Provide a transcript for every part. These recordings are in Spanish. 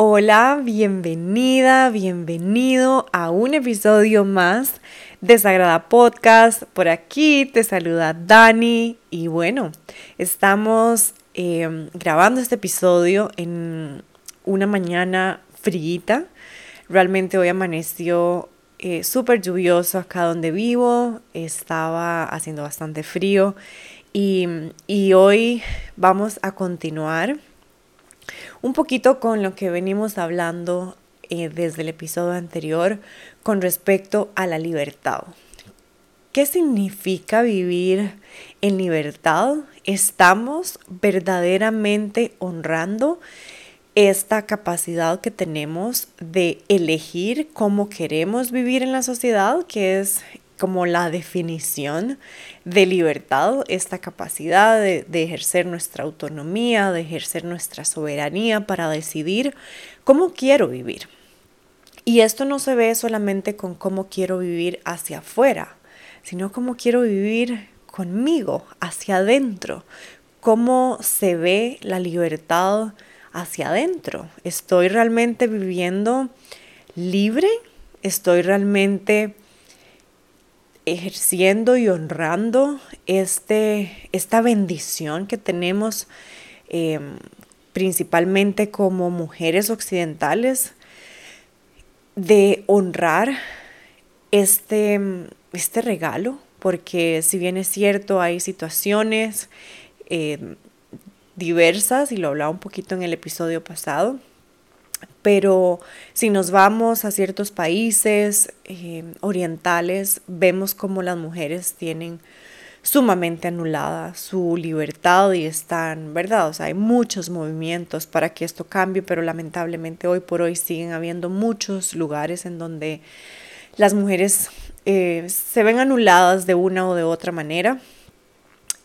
Hola, bienvenida, bienvenido a un episodio más de Sagrada Podcast. Por aquí te saluda Dani y bueno, estamos em, grabando este episodio en una mañana fríita. Realmente hoy amaneció eh, súper lluvioso acá donde vivo, estaba haciendo bastante frío y, y hoy vamos a continuar un poquito con lo que venimos hablando eh, desde el episodio anterior con respecto a la libertad. ¿Qué significa vivir en libertad? ¿Estamos verdaderamente honrando esta capacidad que tenemos de elegir cómo queremos vivir en la sociedad, que es como la definición de libertad, esta capacidad de, ejercer nuestra autonomía, de ejercer nuestra soberanía para decidir cómo quiero vivir. Y esto no se ve solamente con cómo quiero vivir hacia afuera, sino cómo quiero vivir conmigo, hacia adentro, cómo se ve la libertad hacia adentro. ¿Estoy realmente viviendo libre? ¿Estoy realmente ejerciendo y honrando este, esta bendición que tenemos em, principalmente como mujeres occidentales de honrar este, este regalo, porque si bien es cierto, hay situaciones em, diversas, y lo hablaba un poquito en el episodio pasado, pero si nos vamos a ciertos países eh, orientales, vemos como las mujeres tienen sumamente anulada su libertad y están, ¿verdad? O sea, hay muchos movimientos para que esto cambie, pero lamentablemente hoy por hoy siguen habiendo muchos lugares en donde las mujeres eh, se ven anuladas de una o de otra manera.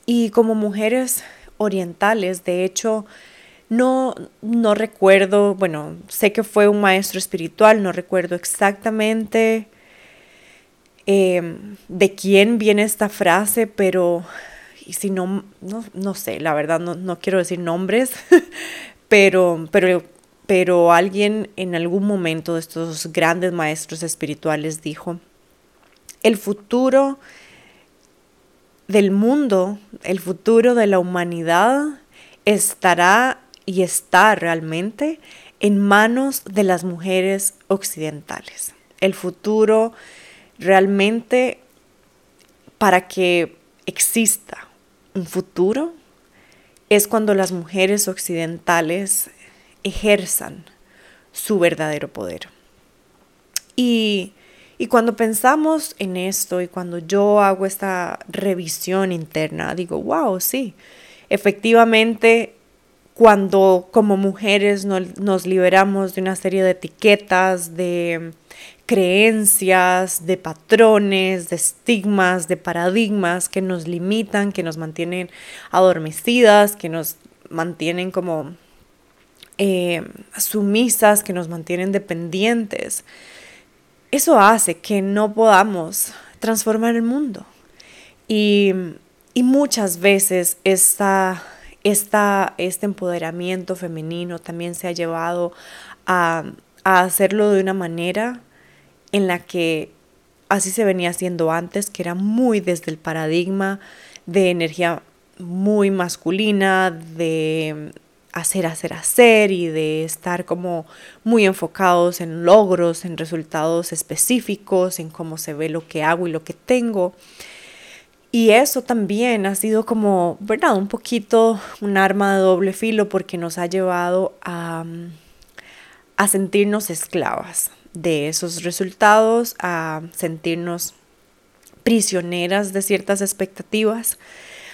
Y como mujeres orientales, de hecho, no, no recuerdo, bueno, sé que fue un maestro espiritual, no recuerdo exactamente em, de quién viene esta frase, pero si no, no, sé, la verdad no, quiero decir nombres, pero, pero, pero alguien en algún momento de estos grandes maestros espirituales dijo, el futuro del mundo, el futuro de la humanidad estará y está realmente en manos de las mujeres occidentales. El futuro realmente para que exista un futuro es cuando las mujeres occidentales ejerzan su verdadero poder. Y, y, cuando pensamos en esto y cuando yo hago esta revisión interna, digo, wow, sí, efectivamente cuando como mujeres nos liberamos de una serie de etiquetas, de creencias, de patrones, de estigmas, de paradigmas que nos limitan, que nos mantienen adormecidas, que nos mantienen como eh, sumisas, que nos mantienen dependientes. Eso hace que no podamos transformar el mundo. Y, y muchas veces esta esta, este empoderamiento femenino también se ha llevado a, hacerlo de una manera en la que así se venía haciendo antes, que era muy desde el paradigma de energía muy masculina, de hacer, hacer, hacer y de estar como muy enfocados en logros, en resultados específicos, en cómo se ve lo que hago y lo que tengo. Y eso también ha sido como, ¿verdad? Un poquito un arma de doble filo porque nos ha llevado a, a sentirnos esclavas de esos resultados, a sentirnos prisioneras de ciertas expectativas.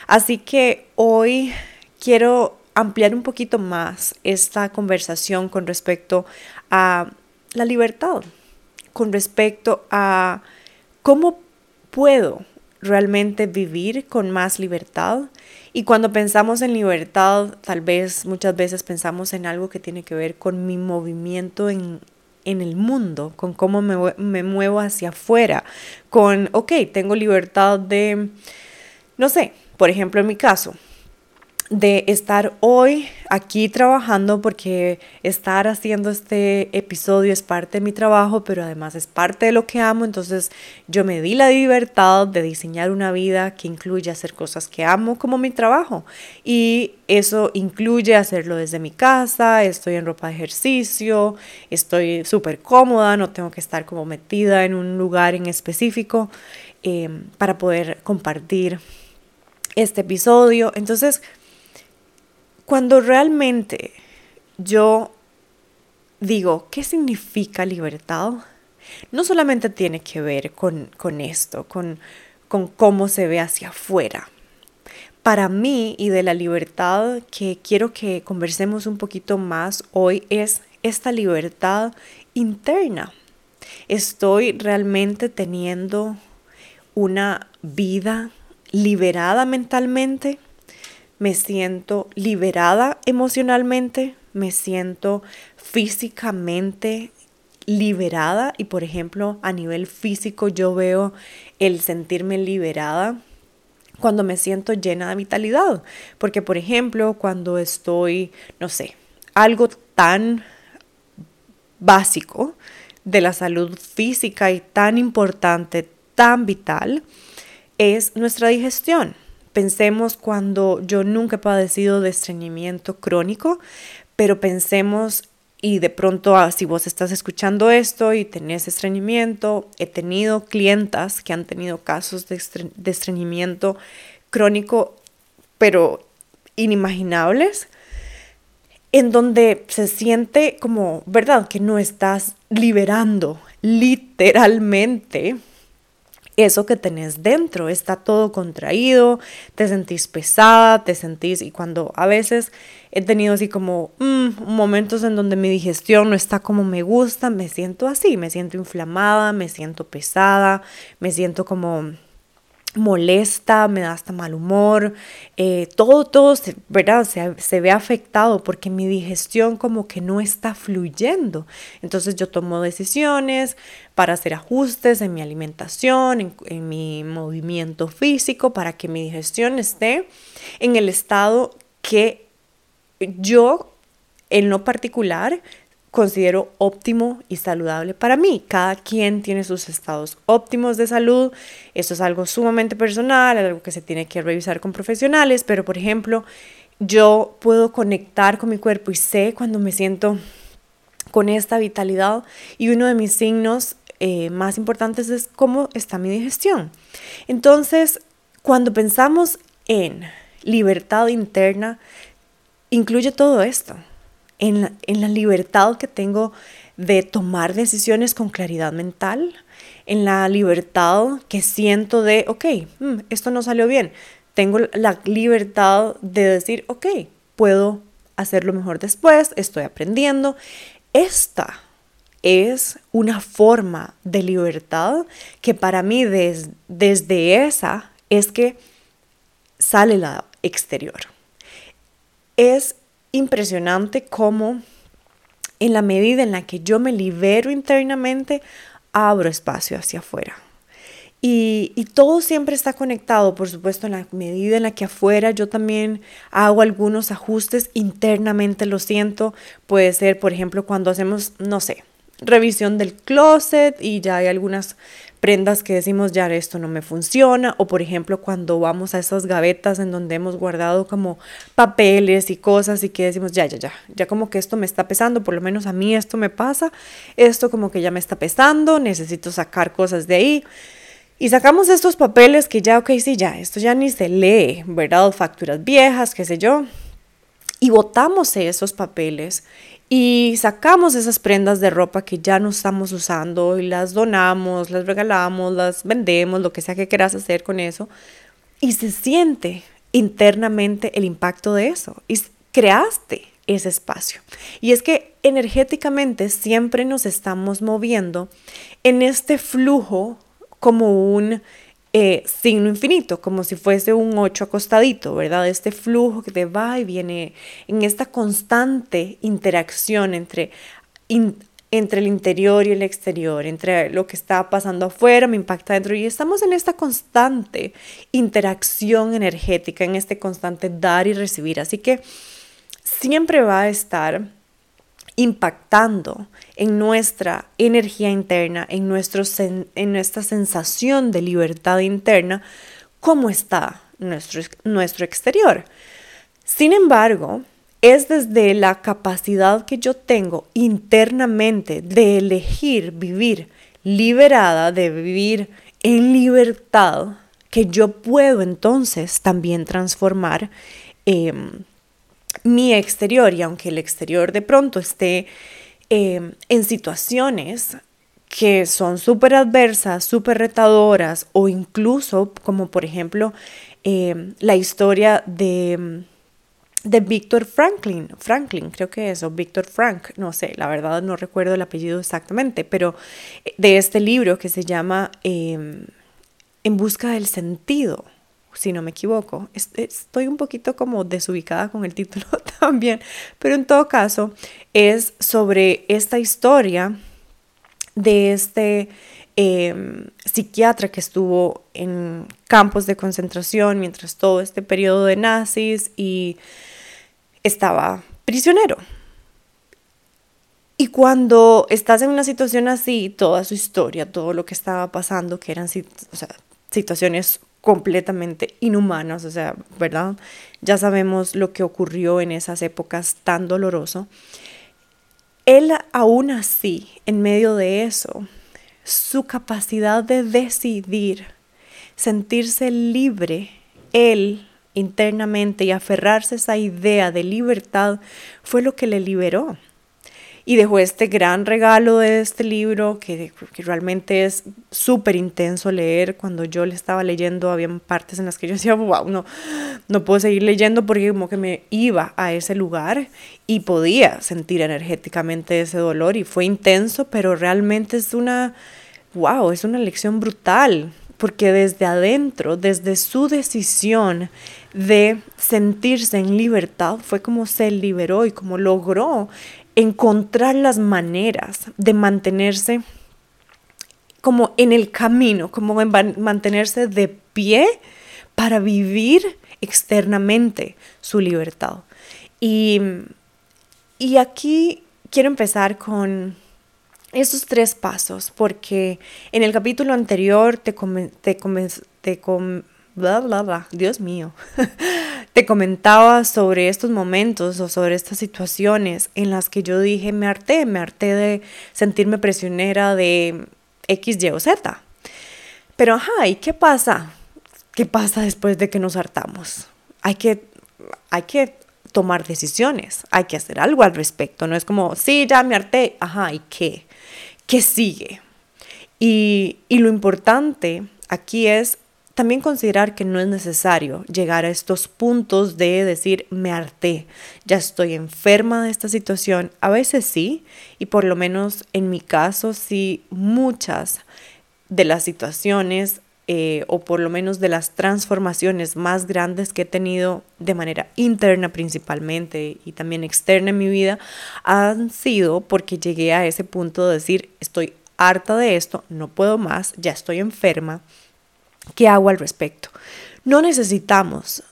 Así que hoy quiero ampliar un poquito más esta conversación con respecto a la libertad, con respecto a cómo puedo realmente vivir con más libertad. Y cuando pensamos en libertad, tal vez muchas veces pensamos en algo que tiene que ver con mi movimiento en, el mundo, con cómo me, me muevo hacia afuera, con, ok, tengo libertad de, no sé, por ejemplo, en mi caso, de estar hoy aquí trabajando porque estar haciendo este episodio es parte de mi trabajo, pero además es parte de lo que amo, entonces yo me di la libertad de diseñar una vida que incluye hacer cosas que amo como mi trabajo. Y eso incluye hacerlo desde mi casa, estoy en ropa de ejercicio, estoy súper cómoda, no tengo que estar como metida en un lugar en específico eh, para poder compartir este episodio, entonces cuando realmente yo digo, ¿qué significa libertad? No solamente tiene que ver con, esto, con, con cómo se ve hacia afuera. Para mí y de la libertad que quiero que conversemos un poquito más hoy es esta libertad interna. Estoy realmente teniendo una vida liberada mentalmente me siento liberada emocionalmente, me siento físicamente liberada y por ejemplo a nivel físico yo veo el sentirme liberada cuando me siento llena de vitalidad, porque por ejemplo cuando estoy, no sé, algo tan básico de la salud física y tan importante, tan vital, es nuestra digestión. Pensemos cuando yo nunca he padecido de estreñimiento crónico, pero pensemos y de pronto ah, si vos estás escuchando esto y tenés estreñimiento, he tenido clientas que han tenido casos de, estreñimiento crónico, pero inimaginables, en donde se siente como, ¿verdad? Que no estás liberando literalmente eso que tenés dentro, está todo contraído, te sentís pesada, te sentís, y cuando a veces he tenido así como mm, momentos en donde mi digestión no está como me gusta, me siento así, me siento inflamada, me siento pesada, me siento como molesta, me da hasta mal humor, eh, todo, todo, ¿verdad? Se, se, ve afectado porque mi digestión como que no está fluyendo. Entonces yo tomo decisiones para hacer ajustes en mi alimentación, en, en mi movimiento físico, para que mi digestión esté en el estado que yo en lo particular considero óptimo y saludable para mí. Cada quien tiene sus estados óptimos de salud. Esto es algo sumamente personal, algo que se tiene que revisar con profesionales, pero por ejemplo, yo puedo conectar con mi cuerpo y sé cuando me siento con esta vitalidad y uno de mis signos eh, más importantes es cómo está mi digestión. Entonces, cuando pensamos en libertad interna, incluye todo esto en la, libertad que tengo de tomar decisiones con claridad mental, en la libertad que siento de, ok, mm, esto no salió bien. Tengo la libertad de decir, ok, puedo hacerlo mejor después, estoy aprendiendo. Esta es una forma de libertad que para mí desde esa es que sale la exterior. Es impresionante cómo en la medida en la que yo me libero internamente, abro espacio hacia afuera. Y, y, todo siempre está conectado, por supuesto, en la medida en la que afuera yo también hago algunos ajustes internamente, lo siento. Puede ser, por ejemplo, cuando hacemos, no sé, revisión del closet y ya hay algunas prendas que decimos ya esto no me funciona o por ejemplo cuando vamos a esas gavetas en donde hemos guardado como papeles y cosas y que decimos ya ya ya ya como que esto me está pesando por lo menos a mí esto me pasa esto como que ya me está pesando necesito sacar cosas de ahí y sacamos estos papeles que ya ok sí ya esto ya ni se lee verdad facturas viejas qué sé yo y botamos esos papeles y sacamos esas prendas de ropa que ya no estamos usando y las donamos, las regalamos, las vendemos, lo que sea que quieras hacer con eso. Y se siente internamente el impacto de eso. Y creaste ese espacio. Y es que energéticamente siempre nos estamos moviendo en este flujo como un eh, signo infinito, como si fuese un 8 acostadito, ¿verdad? Este flujo que te va y viene en esta constante interacción entre entre el interior y el exterior, entre lo que está pasando afuera, me impacta dentro y estamos en esta constante interacción energética, en este constante dar y recibir. Así que siempre va a estar impactando en nuestra energía interna, en, nuestro en nuestra sensación de libertad interna, cómo está nuestro, nuestro exterior. Sin embargo, es desde la capacidad que yo tengo internamente de elegir vivir liberada, de vivir en libertad, que yo puedo entonces también transformar em, mi exterior. Y aunque el exterior de pronto esté em, en situaciones que son súper adversas, súper retadoras, o incluso como por ejemplo em, la historia de de Víctor Franklin, Franklin creo que es, o Víctor Frank, no sé, la verdad no recuerdo el apellido exactamente, pero eh, de este libro que se llama em, En busca del sentido, si no me equivoco. Estoy un poquito como desubicada con el título también, pero en todo caso es sobre esta historia de este em, psiquiatra que estuvo en campos de concentración mientras todo este periodo de nazis y estaba prisionero. Y cuando estás en una situación así, toda su historia, todo lo que estaba pasando, que eran situaciones completamente inhumanas, o sea, ¿verdad? Ya sabemos lo que ocurrió en esas épocas tan doloroso. Él aún así, en medio de eso, su capacidad de decidir, sentirse libre, él internamente y aferrarse a esa idea de libertad fue lo que le liberó. Y dejó este gran regalo de este libro que, realmente es súper intenso leer. Cuando yo le estaba leyendo, había partes en las que yo decía, wow, no, no puedo seguir leyendo porque como que me iba a ese lugar y podía sentir energéticamente ese dolor y fue intenso, pero realmente es una, wow, es una lección brutal porque desde adentro, desde su decisión de sentirse en libertad, fue como se liberó y como logró encontrar las maneras de mantenerse como en el camino, como mantenerse de pie para vivir externamente su libertad. Y, y aquí quiero empezar con esos tres pasos, porque en el capítulo anterior te, te, te bla, bla, bla, Dios mío, te comentaba sobre estos momentos o sobre estas situaciones en las que yo dije, me harté, me harté de sentirme prisionera de X, Y o Z. Pero, ajá, ¿y qué pasa? ¿Qué pasa después de que nos hartamos? Hay que, hay que tomar decisiones, hay que hacer algo al respecto. No es como, sí, ya me harté, ajá, ¿y qué? ¿Qué sigue? Y, y lo importante aquí es también considerar que no es necesario llegar a estos puntos de decir me harté, ya estoy enferma de esta situación. A veces sí, y por lo menos en mi caso sí, muchas de las situaciones eh, o por lo menos de las transformaciones más grandes que he tenido de manera interna principalmente y también externa en mi vida han sido porque llegué a ese punto de decir estoy harta de esto, no puedo más, ya estoy enferma, ¿qué hago al respecto? No necesitamos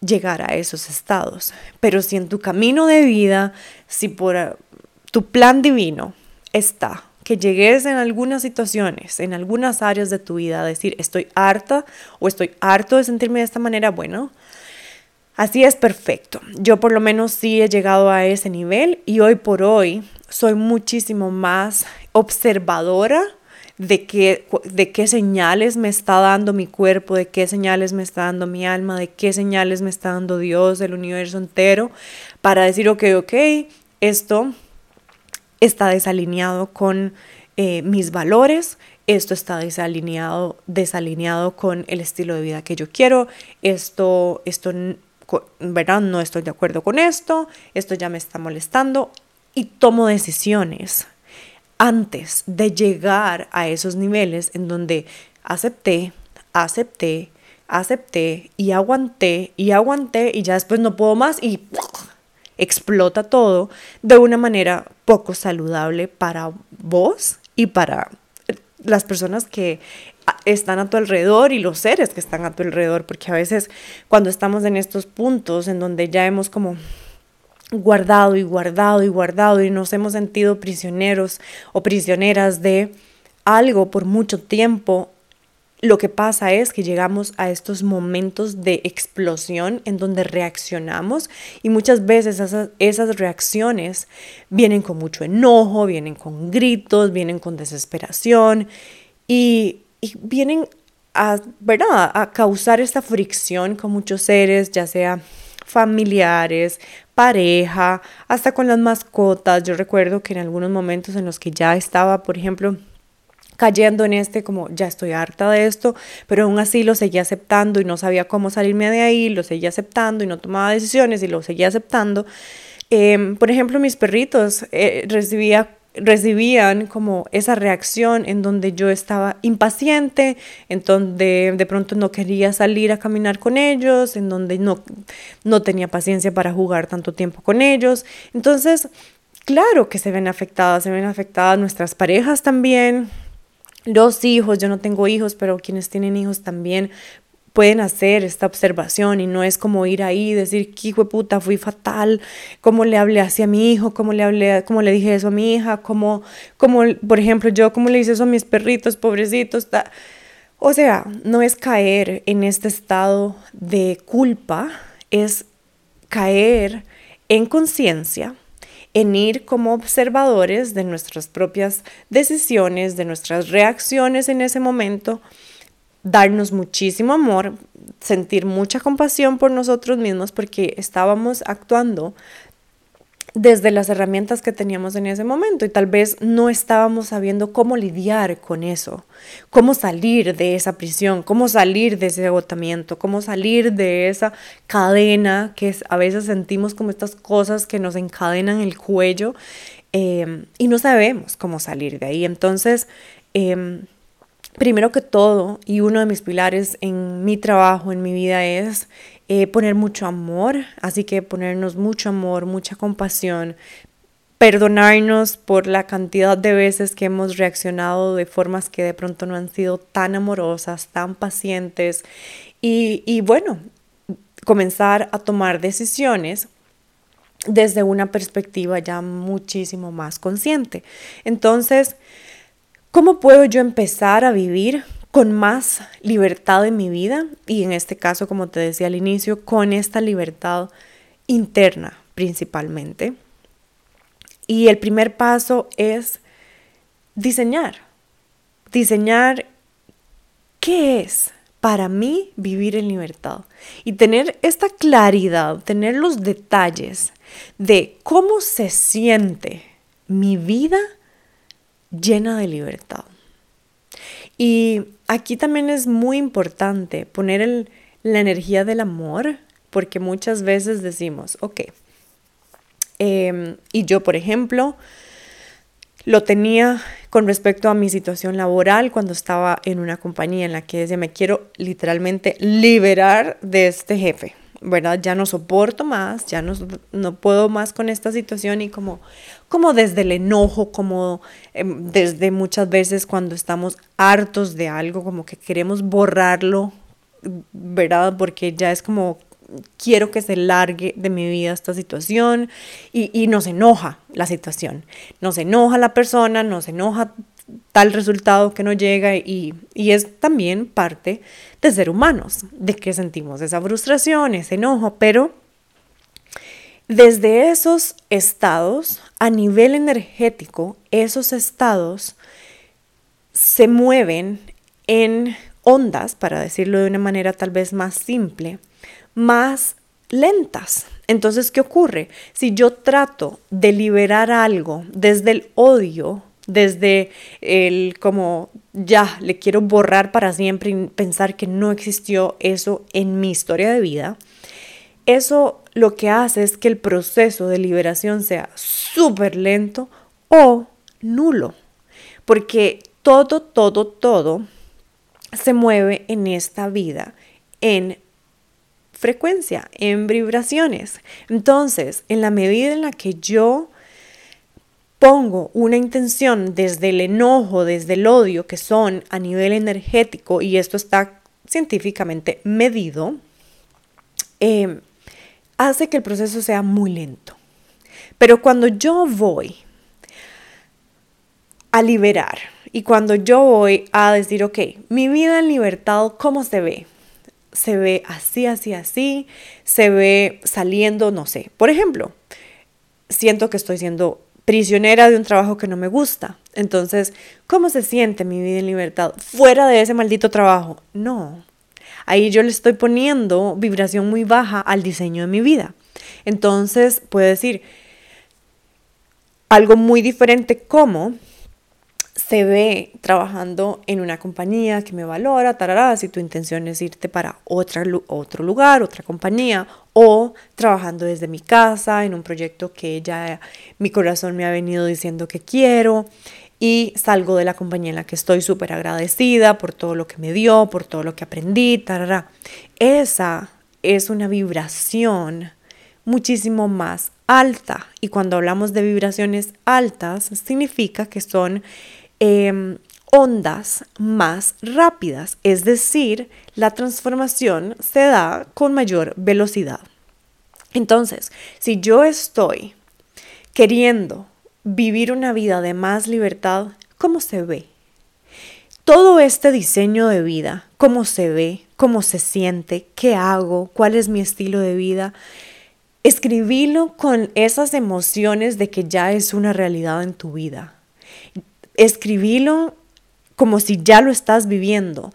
llegar a esos estados, pero si en tu camino de vida, si por tu plan divino está que llegues en algunas situaciones, en algunas áreas de tu vida a decir, estoy harta o estoy harto de sentirme de esta manera, bueno, así es perfecto. Yo por lo menos sí he llegado a ese nivel y hoy por hoy soy muchísimo más observadora de qué, de qué señales me está dando mi cuerpo, de qué señales me está dando mi alma, de qué señales me está dando Dios, el universo entero, para decir, ok, ok, esto está desalineado con eh, mis valores, esto está desalineado, desalineado con el estilo de vida que yo quiero, esto, esto, ¿verdad? No estoy de acuerdo con esto, esto ya me está molestando y tomo decisiones antes de llegar a esos niveles en donde acepté, acepté, acepté y aguanté y aguanté y ya después no puedo más y explota todo de una manera poco saludable para vos y para las personas que están a tu alrededor y los seres que están a tu alrededor, porque a veces cuando estamos en estos puntos en donde ya hemos como guardado y guardado y guardado y nos hemos sentido prisioneros o prisioneras de algo por mucho tiempo, lo que pasa es que llegamos a estos momentos de explosión en donde reaccionamos y muchas veces esas, reacciones vienen con mucho enojo, vienen con gritos, vienen con desesperación y, y vienen a, a causar esta fricción con muchos seres, ya sea familiares, pareja, hasta con las mascotas. Yo recuerdo que en algunos momentos en los que ya estaba, por ejemplo, cayendo en este como ya estoy harta de esto, pero aún así lo seguía aceptando y no sabía cómo salirme de ahí, lo seguía aceptando y no tomaba decisiones y lo seguía aceptando. Em, por ejemplo, mis perritos eh, recibía recibían como esa reacción en donde yo estaba impaciente, en donde de pronto no quería salir a caminar con ellos, en donde no, no tenía paciencia para jugar tanto tiempo con ellos. Entonces, claro que se ven afectadas, se ven afectadas nuestras parejas también, los hijos, yo no tengo hijos, pero quienes tienen hijos también pueden hacer esta observación y no es como ir ahí y decir, qué hijo puta, fui fatal, cómo le hablé así a mi hijo, cómo le hablé, cómo le dije eso a mi hija, cómo, cómo por ejemplo, yo, cómo le hice eso a mis perritos, pobrecitos. O sea, no es caer en este estado de culpa, es caer en conciencia, en ir como observadores de nuestras propias decisiones, de nuestras reacciones en ese momento darnos muchísimo amor, sentir mucha compasión por nosotros mismos porque estábamos actuando desde las herramientas que teníamos en ese momento y tal vez no estábamos sabiendo cómo lidiar con eso, cómo salir de esa prisión, cómo salir de ese agotamiento, cómo salir de esa cadena que a veces sentimos como estas cosas que nos encadenan el cuello eh, y no sabemos cómo salir de ahí. Entonces, em, primero que todo, y uno de mis pilares en mi trabajo, en mi vida, es eh, poner mucho amor, así que ponernos mucho amor, mucha compasión, perdonarnos por la cantidad de veces que hemos reaccionado de formas que de pronto no han sido tan amorosas, tan pacientes, y, y bueno, comenzar a tomar decisiones desde una perspectiva ya muchísimo más consciente. Entonces, ¿Cómo puedo yo empezar a vivir con más libertad en mi vida? Y en este caso, como te decía al inicio, con esta libertad interna principalmente. Y el primer paso es diseñar. Diseñar qué es para mí vivir en libertad. Y tener esta claridad, tener los detalles de cómo se siente mi vida llena de libertad. Y aquí también es muy importante poner la energía del amor, porque muchas veces decimos, ok, em, y yo por ejemplo, lo tenía con respecto a mi situación laboral cuando estaba en una compañía en la que decía, me quiero literalmente liberar de este jefe. ¿Verdad? Ya no soporto más, ya no, no puedo más con esta situación y como, como desde el enojo, como em, desde muchas veces cuando estamos hartos de algo, como que queremos borrarlo, ¿verdad? Porque ya es como quiero que se largue de mi vida esta situación y, y nos enoja la situación, nos enoja la persona, nos enoja tal resultado que no llega y, es también parte de ser humanos, de que sentimos esa frustración, ese enojo, pero desde esos estados, a nivel energético, esos estados se mueven en ondas, para decirlo de una manera tal vez más simple, más lentas. Entonces, ¿qué ocurre? Si yo trato de liberar algo desde el odio, desde el como ya le quiero borrar para siempre y pensar que no existió eso en mi historia de vida, eso lo que hace es que el proceso de liberación sea súper lento o nulo, porque todo, todo, todo se mueve en esta vida en frecuencia, en vibraciones. Entonces, en la medida en la que yo pongo una intención desde el enojo, desde el odio, que son a nivel energético, y esto está científicamente medido, eh, hace que el proceso sea muy lento. Pero cuando yo voy a liberar y cuando yo voy a decir, ok, mi vida en libertad, ¿cómo se ve? Se ve así, así, así, se ve saliendo, no sé. Por ejemplo, siento que estoy siendo prisionera de un trabajo que no me gusta. Entonces, ¿cómo se siente mi vida en libertad fuera de ese maldito trabajo? No. Ahí yo le estoy poniendo vibración muy baja al diseño de mi vida. Entonces, puedo decir algo muy diferente como se ve trabajando en una compañía que me valora, tarará, si tu intención es irte para otra, otro lugar, otra compañía, o trabajando desde mi casa en un proyecto que ya mi corazón me ha venido diciendo que quiero y salgo de la compañía en la que estoy súper agradecida por todo lo que me dio, por todo lo que aprendí, tarará. Esa es una vibración muchísimo más alta y cuando hablamos de vibraciones altas significa que son Em, ondas más rápidas, es decir, la transformación se da con mayor velocidad. Entonces, si yo estoy queriendo vivir una vida de más libertad, ¿cómo se ve? Todo este diseño de vida, cómo se ve, cómo se siente, qué hago, cuál es mi estilo de vida, escribilo con esas emociones de que ya es una realidad en tu vida escribilo como si ya lo estás viviendo.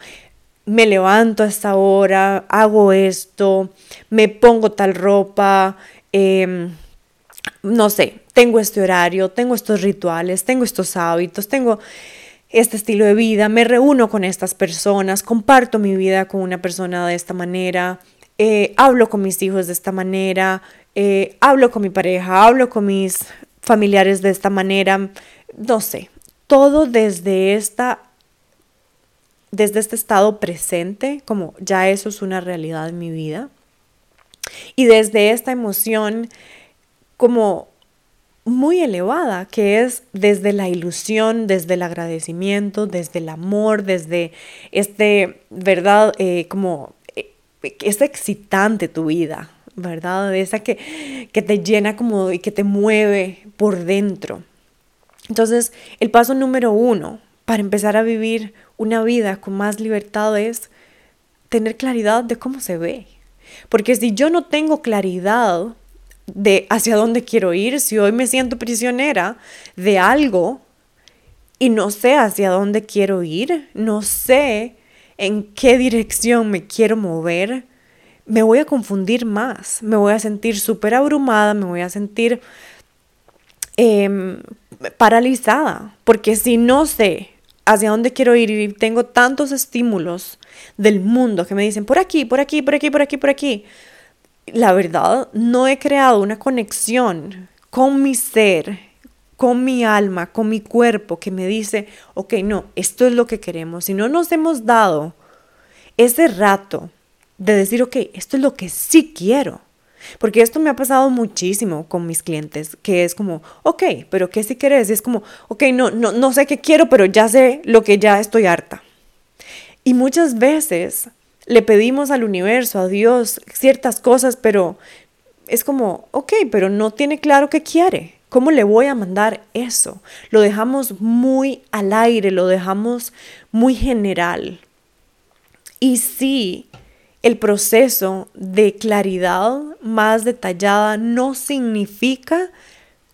Me levanto a esta hora, hago esto, me pongo tal ropa, em, no sé, tengo este horario, tengo estos rituales, tengo estos hábitos, tengo este estilo de vida, me reúno con estas personas, comparto mi vida con una persona de esta manera, eh, hablo con mis hijos de esta manera, eh, hablo con mi pareja, hablo con mis familiares de esta manera, no sé, todo desde esta desde este estado presente, como ya eso es una realidad en mi vida. Y desde esta emoción como muy elevada, que es desde la ilusión, desde el agradecimiento, desde el amor, desde este, ¿verdad? Eh, como eh, es excitante tu vida, ¿verdad? Esa que, que te llena como y que te mueve por dentro. Entonces, el paso número uno para empezar a vivir una vida con más libertad es tener claridad de cómo se ve. Porque si yo no tengo claridad de hacia dónde quiero ir, si hoy me siento prisionera de algo y no sé hacia dónde quiero ir, no sé en qué dirección me quiero mover, me voy a confundir más, me voy a sentir súper abrumada, me voy a sentir Em, paralizada, porque si no sé hacia dónde quiero ir y tengo tantos estímulos del mundo que me dicen por aquí, por aquí, por aquí, por aquí, por aquí, la verdad no he creado una conexión con mi ser, con mi alma, con mi cuerpo que me dice, ok, no, esto es lo que queremos. Si no nos hemos dado ese rato de decir, ok, esto es lo que sí quiero. Porque esto me ha pasado muchísimo con mis clientes, que es como, ok, pero ¿qué si quieres? Y es como, ok, no, no, no sé qué quiero, pero ya sé lo que ya estoy harta. Y muchas veces le pedimos al universo, a Dios, ciertas cosas, pero es como, ok, pero no tiene claro qué quiere. ¿Cómo le voy a mandar eso? Lo dejamos muy al aire, lo dejamos muy general. Y sí, el proceso de claridad más detallada no significa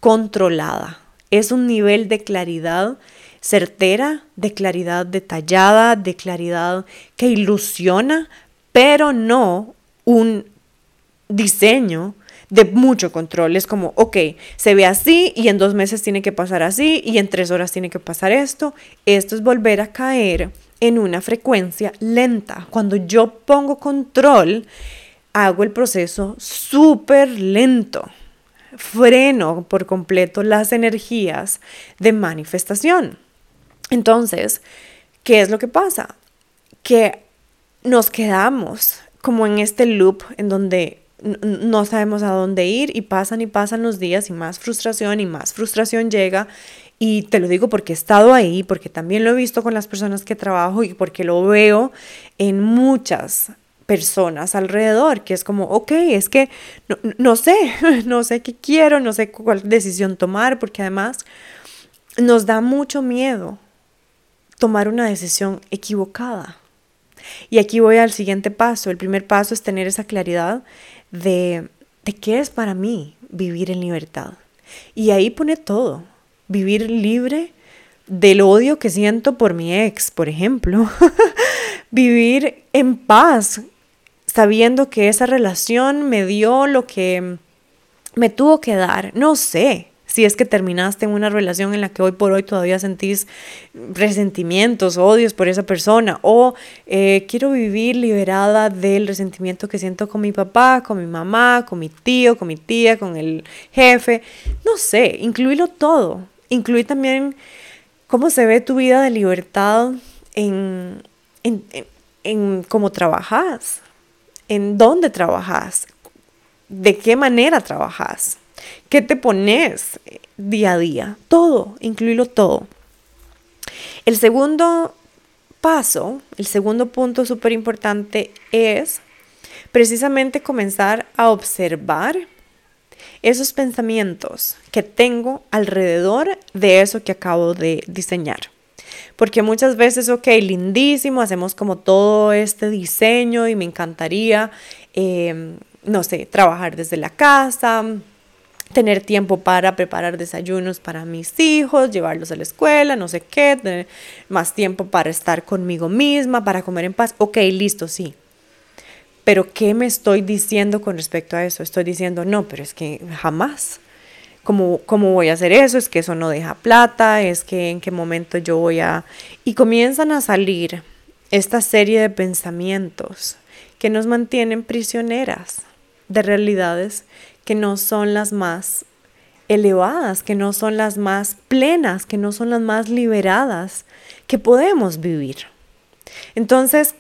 controlada. Es un nivel de claridad certera, de claridad detallada, de claridad que ilusiona, pero no un diseño de mucho control. Es como, ok, se ve así y en dos meses tiene que pasar así y en tres horas tiene que pasar esto. Esto es volver a caer en una frecuencia lenta. Cuando yo pongo control, hago el proceso súper lento. Freno por completo las energías de manifestación. Entonces, ¿qué es lo que pasa? Que nos quedamos como en este loop en donde no sabemos a dónde ir y pasan y pasan los días y más frustración y más frustración llega. Y te lo digo porque he estado ahí, porque también lo he visto con las personas que trabajo y porque lo veo en muchas personas alrededor, que es como, ok, es que no, no sé, no sé qué quiero, no sé cuál decisión tomar, porque además nos da mucho miedo tomar una decisión equivocada. Y aquí voy al siguiente paso. El primer paso es tener esa claridad de, de qué es para mí vivir en libertad. Y ahí pone todo. Vivir libre del odio que siento por mi ex, por ejemplo. vivir en paz, sabiendo que esa relación me dio lo que me tuvo que dar. No sé si es que terminaste en una relación en la que hoy por hoy todavía sentís resentimientos, odios por esa persona, o eh, quiero vivir liberada del resentimiento que siento con mi papá, con mi mamá, con mi tío, con mi tía, con el jefe, no sé, incluirlo todo, incluir también cómo se ve tu vida de libertad en, en, en cómo trabajas, en dónde trabajas, de qué manera trabajas. ¿Qué te pones día a día? Todo, incluirlo todo. El segundo paso, el segundo punto súper importante es precisamente comenzar a observar esos pensamientos que tengo alrededor de eso que acabo de diseñar. Porque muchas veces, ok, lindísimo, hacemos como todo este diseño y me encantaría, eh, no sé, trabajar desde la casa, tener tiempo para preparar desayunos para mis hijos, llevarlos a la escuela, no sé qué, tener más tiempo para estar conmigo misma, para comer en paz. Ok, listo, sí. Pero ¿qué me estoy diciendo con respecto a eso? Estoy diciendo, no, pero es que jamás. ¿Cómo, ¿Cómo voy a hacer eso? Es que eso no deja plata, es que en qué momento yo voy a... Y comienzan a salir esta serie de pensamientos que nos mantienen prisioneras de realidades que no son las más elevadas, que no son las más plenas, que no son las más liberadas que podemos vivir. Entonces,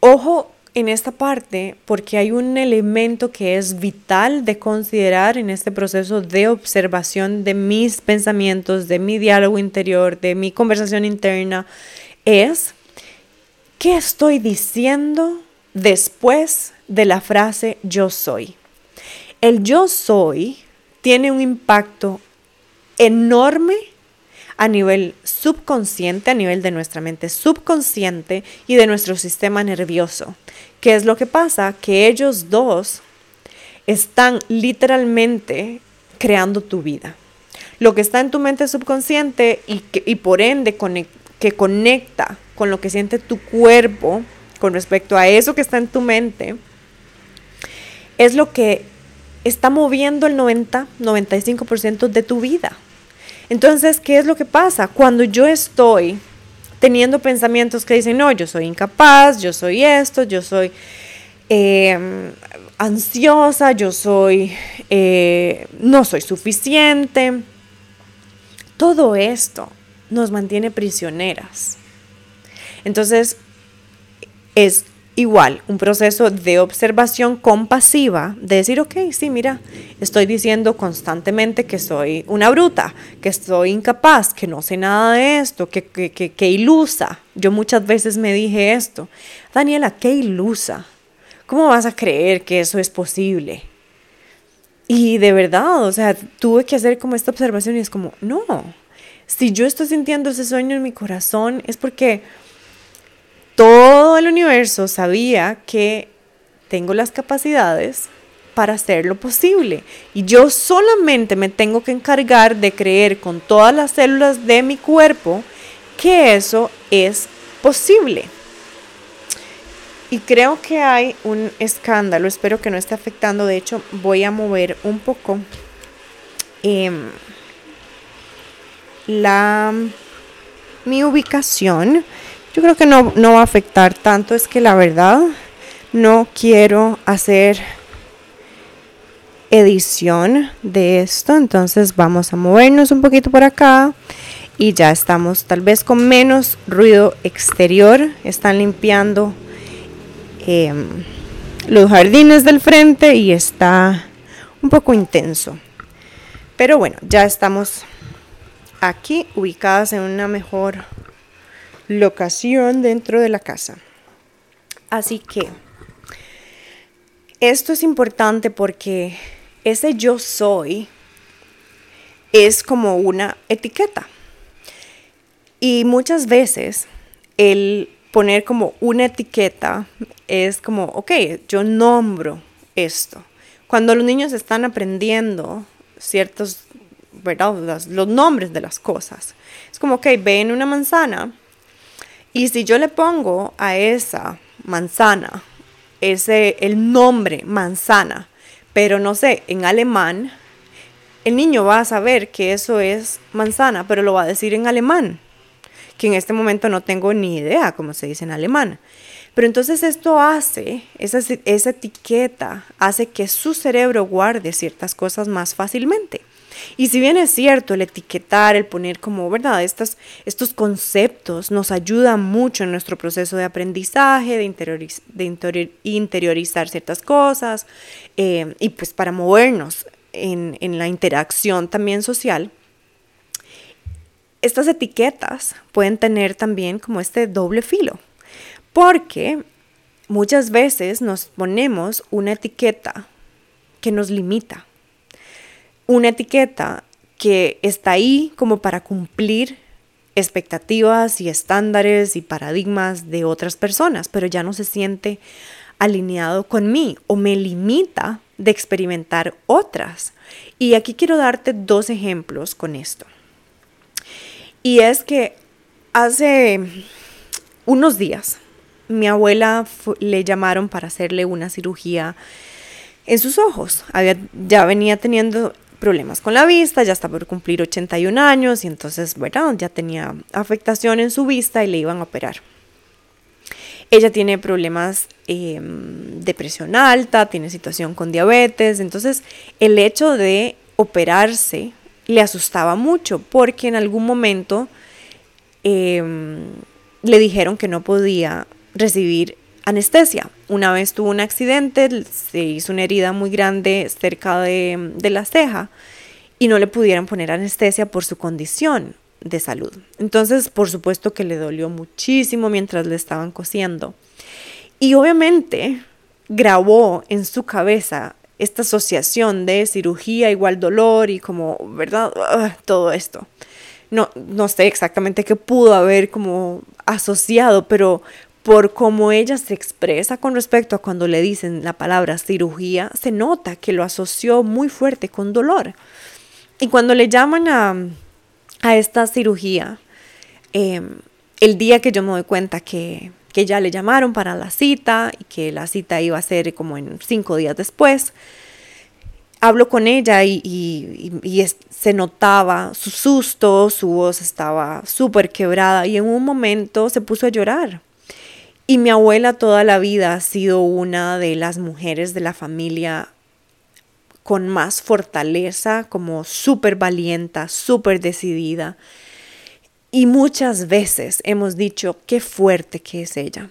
ojo en esta parte porque hay un elemento que es vital de considerar en este proceso de observación de mis pensamientos, de mi diálogo interior, de mi conversación interna, es qué estoy diciendo después de la frase yo soy. El yo soy tiene un impacto enorme a nivel subconsciente, a nivel de nuestra mente subconsciente y de nuestro sistema nervioso. ¿Qué es lo que pasa? Que ellos dos están literalmente creando tu vida. Lo que está en tu mente subconsciente y, y por ende que conecta con lo que siente tu cuerpo con respecto a eso que está en tu mente, es lo que está moviendo el 90-95% de tu vida. Entonces, ¿qué es lo que pasa? Cuando yo estoy teniendo pensamientos que dicen, no, yo soy incapaz, yo soy esto, yo soy em, ansiosa, yo soy, eh, no soy suficiente, todo esto nos mantiene prisioneras. Entonces, es Igual, un proceso de observación compasiva, de decir, ok, sí, mira, estoy diciendo constantemente que soy una bruta, que estoy incapaz, que no sé nada de esto, que, que, que, ilusa. Yo muchas veces me dije esto, Daniela, qué ilusa. ¿Cómo vas a creer que eso es posible? Y de verdad, o sea, tuve que hacer como esta observación y es como, no, si yo estoy sintiendo ese sueño en mi corazón es porque todo el universo sabía que tengo las capacidades para hacerlo posible. Y yo solamente me tengo que encargar de creer con todas las células de mi cuerpo que eso es posible. Y creo que hay un escándalo, espero que no esté afectando, de hecho voy a mover un poco em, la, mi ubicación yo creo que no, va a afectar tanto, es que la verdad no quiero hacer edición de esto, entonces vamos a movernos un poquito por acá y ya estamos tal vez con menos ruido exterior, están limpiando em, los jardines del frente y está un poco intenso. Pero bueno, ya estamos aquí ubicadas en una mejor locación dentro de la casa. Así que esto es importante porque ese yo soy es como una etiqueta. Y muchas veces el poner como una etiqueta es como, ok, yo nombro esto. Cuando los niños están aprendiendo ciertos, ¿verdad? Los, nombres de las cosas. Es como, ok, ven una manzana y si yo le pongo a esa manzana ese el nombre manzana, pero no sé, en alemán, el niño va a saber que eso es manzana, pero lo va a decir en alemán, que en este momento no tengo ni idea cómo se dice en alemán. Pero entonces esto hace, esa, esa etiqueta hace que su cerebro guarde ciertas cosas más fácilmente. Y si bien es cierto, el etiquetar, el poner como, ¿verdad? Estos, estos conceptos nos ayudan mucho en nuestro proceso de aprendizaje, de, interiorizar ciertas cosas eh, y pues para movernos en, en la interacción también social. Estas etiquetas pueden tener también como este doble filo, porque muchas veces nos ponemos una etiqueta que nos limita, una etiqueta que está ahí como para cumplir expectativas y estándares y paradigmas de otras personas, pero ya no se siente alineado con mí o me limita de experimentar otras. Y aquí quiero darte dos ejemplos con esto. Y es que hace unos días mi abuela le llamaron para hacerle una cirugía en sus ojos. Había, ya venía teniendo problemas con la vista, ya está por cumplir 81 años y entonces, ¿verdad? Ya tenía afectación en su vista y le iban a operar. Ella tiene problemas eh, de presión alta, tiene situación con diabetes, entonces el hecho de operarse le asustaba mucho porque en algún momento em, le dijeron que no podía recibir anestesia. Una vez tuvo un accidente, se hizo una herida muy grande cerca de, la ceja y no le pudieron poner anestesia por su condición de salud. Entonces, por supuesto que le dolió muchísimo mientras le estaban cosiendo. Y obviamente grabó en su cabeza esta asociación de cirugía igual dolor y como, ¿verdad? Ah, todo esto. No, no sé exactamente qué pudo haber como asociado, pero por cómo ella se expresa con respecto a cuando le dicen la palabra cirugía, se nota que lo asoció muy fuerte con dolor. Y cuando le llaman a, esta cirugía, em, el día que yo me doy cuenta que, ya le llamaron para la cita y que la cita iba a ser como en cinco días después, hablo con ella y, y se notaba su susto, su voz estaba súper quebrada y en un momento se puso a llorar y mi abuela toda la vida ha sido una de las mujeres de la familia con más fortaleza, como súper valienta, súper decidida. Y muchas veces hemos dicho qué fuerte que es ella.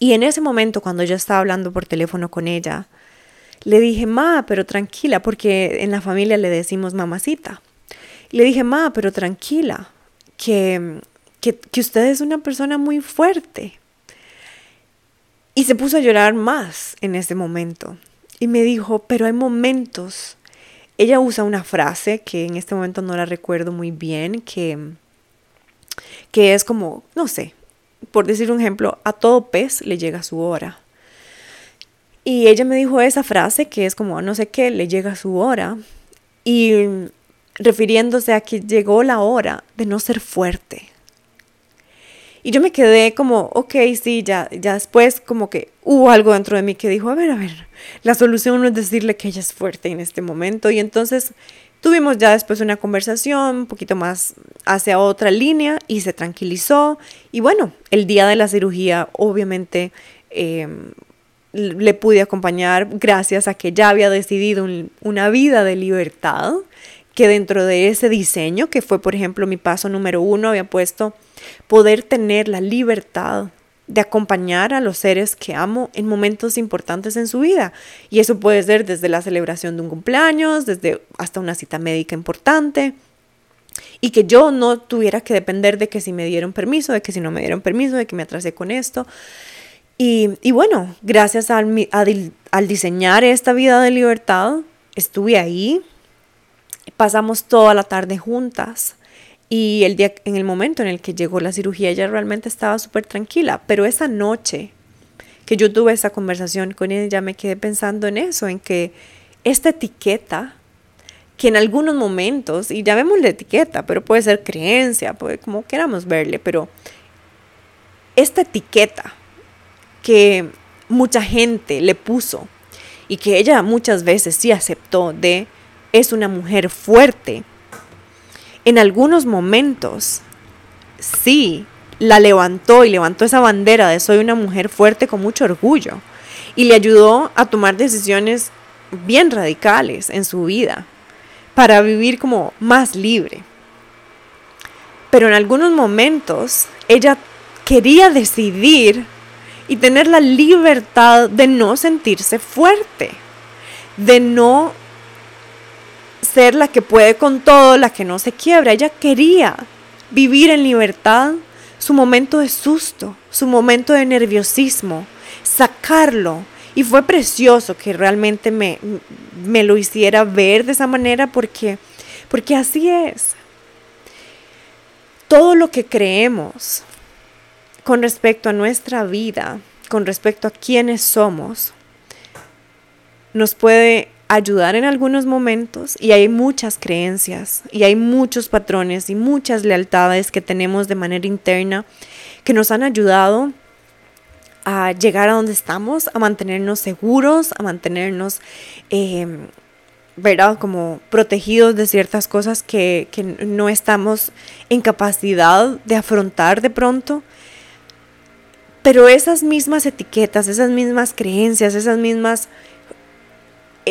Y en ese momento, cuando yo estaba hablando por teléfono con ella, le dije, ma, pero tranquila, porque en la familia le decimos mamacita. le dije, ma, pero tranquila, que, que, que usted es una persona muy fuerte, y se puso a llorar más en ese momento. Y me dijo, pero hay momentos. Ella usa una frase que en este momento no la recuerdo muy bien, que, que es como, no sé, por decir un ejemplo, a todo pez le llega su hora. Y ella me dijo esa frase que es como, no sé qué, le llega su hora. Y refiriéndose a que llegó la hora de no ser fuerte, y yo me quedé como, ok, sí, ya, ya después como que hubo algo dentro de mí que dijo, a ver, a ver, la solución no es decirle que ella es fuerte en este momento. Y entonces tuvimos ya después una conversación un poquito más hacia otra línea y se tranquilizó. Y bueno, el día de la cirugía, obviamente, em, le pude acompañar gracias a que ya había decidido una vida de libertad, que dentro de ese diseño, que fue por ejemplo mi paso número uno, había puesto poder tener la libertad de acompañar a los seres que amo en momentos importantes en su vida. Y eso puede ser desde la celebración de un cumpleaños, desde hasta una cita médica importante. Y que yo no tuviera que depender de que si me dieron permiso, de que si no me dieron permiso, de que me atrasé con esto. Y, y bueno, gracias al, al diseñar esta vida de libertad, estuve ahí, pasamos toda la tarde juntas y el día, en el momento en el que llegó la cirugía, ella realmente estaba súper tranquila. Pero esa noche que yo tuve esa conversación con ella, me quedé pensando en eso, en que esta etiqueta, que en algunos momentos, y ya la etiqueta, pero puede ser creencia, puede como queramos verle, pero esta etiqueta que mucha gente le puso y que ella muchas veces sí aceptó de es una mujer fuerte, en algunos momentos, sí, la levantó y levantó esa bandera de soy una mujer fuerte con mucho orgullo y le ayudó a tomar decisiones bien radicales en su vida para vivir como más libre. Pero en algunos momentos ella quería decidir y tener la libertad de no sentirse fuerte, de no ser la que puede con todo, la que no se quiebra. Ella quería vivir en libertad su momento de susto, su momento de nerviosismo, sacarlo. Y fue precioso que realmente me, me lo hiciera ver de esa manera porque, porque así es. Todo lo que creemos con respecto a nuestra vida, con respecto a quiénes somos, nos puede ayudar en algunos momentos y hay muchas creencias y hay muchos patrones y muchas lealtades que tenemos de manera interna que nos han ayudado a llegar a donde estamos, a mantenernos seguros, a mantenernos, eh, ¿verdad? Como protegidos de ciertas cosas que, que no estamos en capacidad de afrontar de pronto. Pero esas mismas etiquetas, esas mismas creencias, esas mismas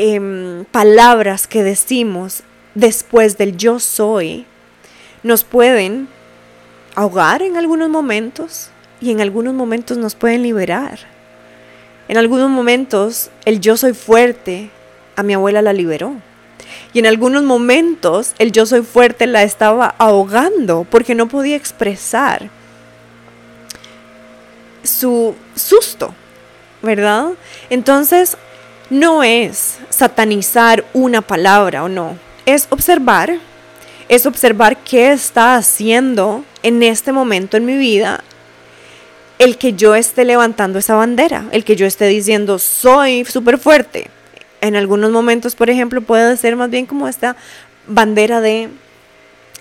Em, palabras que decimos después del yo soy nos pueden ahogar en algunos momentos y en algunos momentos nos pueden liberar. En algunos momentos el yo soy fuerte a mi abuela la liberó. Y en algunos momentos el yo soy fuerte la estaba ahogando porque no podía expresar su susto, ¿verdad? Entonces no es satanizar una palabra o no, es observar, es observar qué está haciendo en este momento en mi vida el que yo esté levantando esa bandera, el que yo esté diciendo soy súper fuerte. En algunos momentos, por ejemplo, puede ser más bien como esta bandera de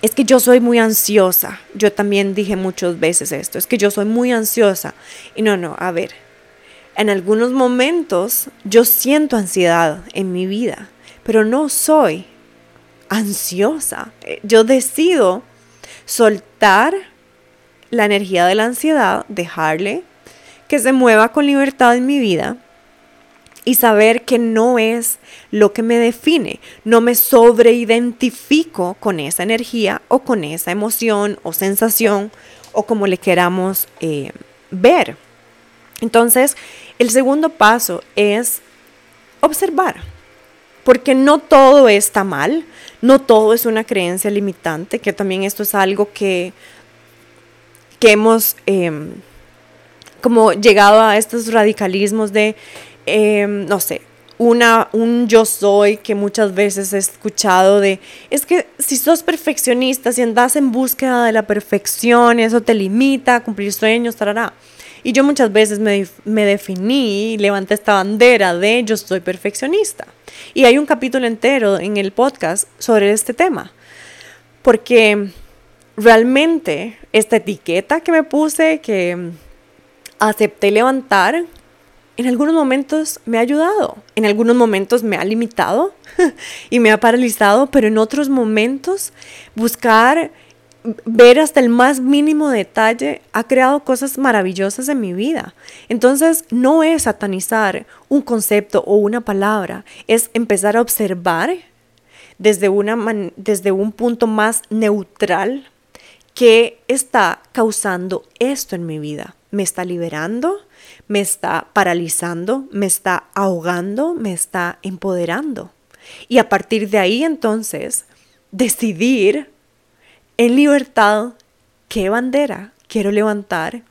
es que yo soy muy ansiosa. Yo también dije muchas veces esto, es que yo soy muy ansiosa. Y no, no, a ver, en algunos momentos yo siento ansiedad en mi vida, pero no soy ansiosa. Eh, yo decido soltar la energía de la ansiedad, dejarle que se mueva con libertad en mi vida y saber que no es lo que me define. No me sobreidentifico con esa energía o con esa emoción o sensación o como le queramos eh, ver. Entonces, el segundo paso es observar, porque no todo está mal, no todo es una creencia limitante, que también esto es algo que, que hemos em, como llegado a estos radicalismos de, em, no sé, una, un yo soy que muchas veces he escuchado de, es que si sos perfeccionista, si andas en búsqueda de la perfección, eso te limita a cumplir sueños, tarará. Y yo muchas veces me, me definí levanté esta bandera de yo soy perfeccionista. Y hay un capítulo entero en el podcast sobre este tema. Porque realmente esta etiqueta que me puse, que acepté levantar, en algunos momentos me ha ayudado, en algunos momentos me ha limitado y me ha paralizado, pero en otros momentos buscar ver hasta el más mínimo detalle ha creado cosas maravillosas en mi vida. Entonces, no es satanizar un concepto o una palabra, es empezar a observar desde, una desde un punto más neutral qué está causando esto en mi vida. me está liberando, me está paralizando, me está ahogando, me está empoderando. Y a partir de ahí entonces decidir en libertad qué bandera quiero levantar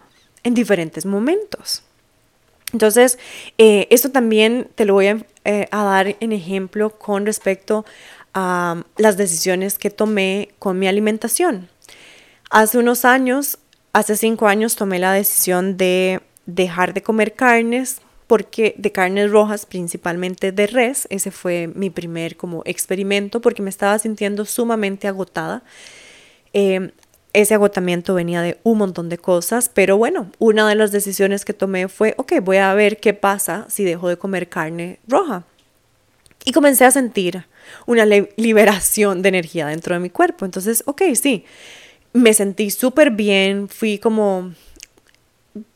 en diferentes momentos. Entonces, eh, esto también te lo voy a, eh, a, dar en ejemplo con respecto a las decisiones que tomé con mi alimentación. Hace unos años, hace cinco años, tomé la decisión de dejar de comer carnes porque de carnes rojas, principalmente de res, ese fue mi primer como experimento porque me estaba sintiendo sumamente agotada. Eh, ese agotamiento venía de un montón de cosas, pero bueno, una de las decisiones que tomé fue, ok, voy a ver qué pasa si dejo de comer carne roja. Y comencé a sentir una liberación de energía dentro de mi cuerpo. Entonces, ok, sí, me sentí súper bien, fui como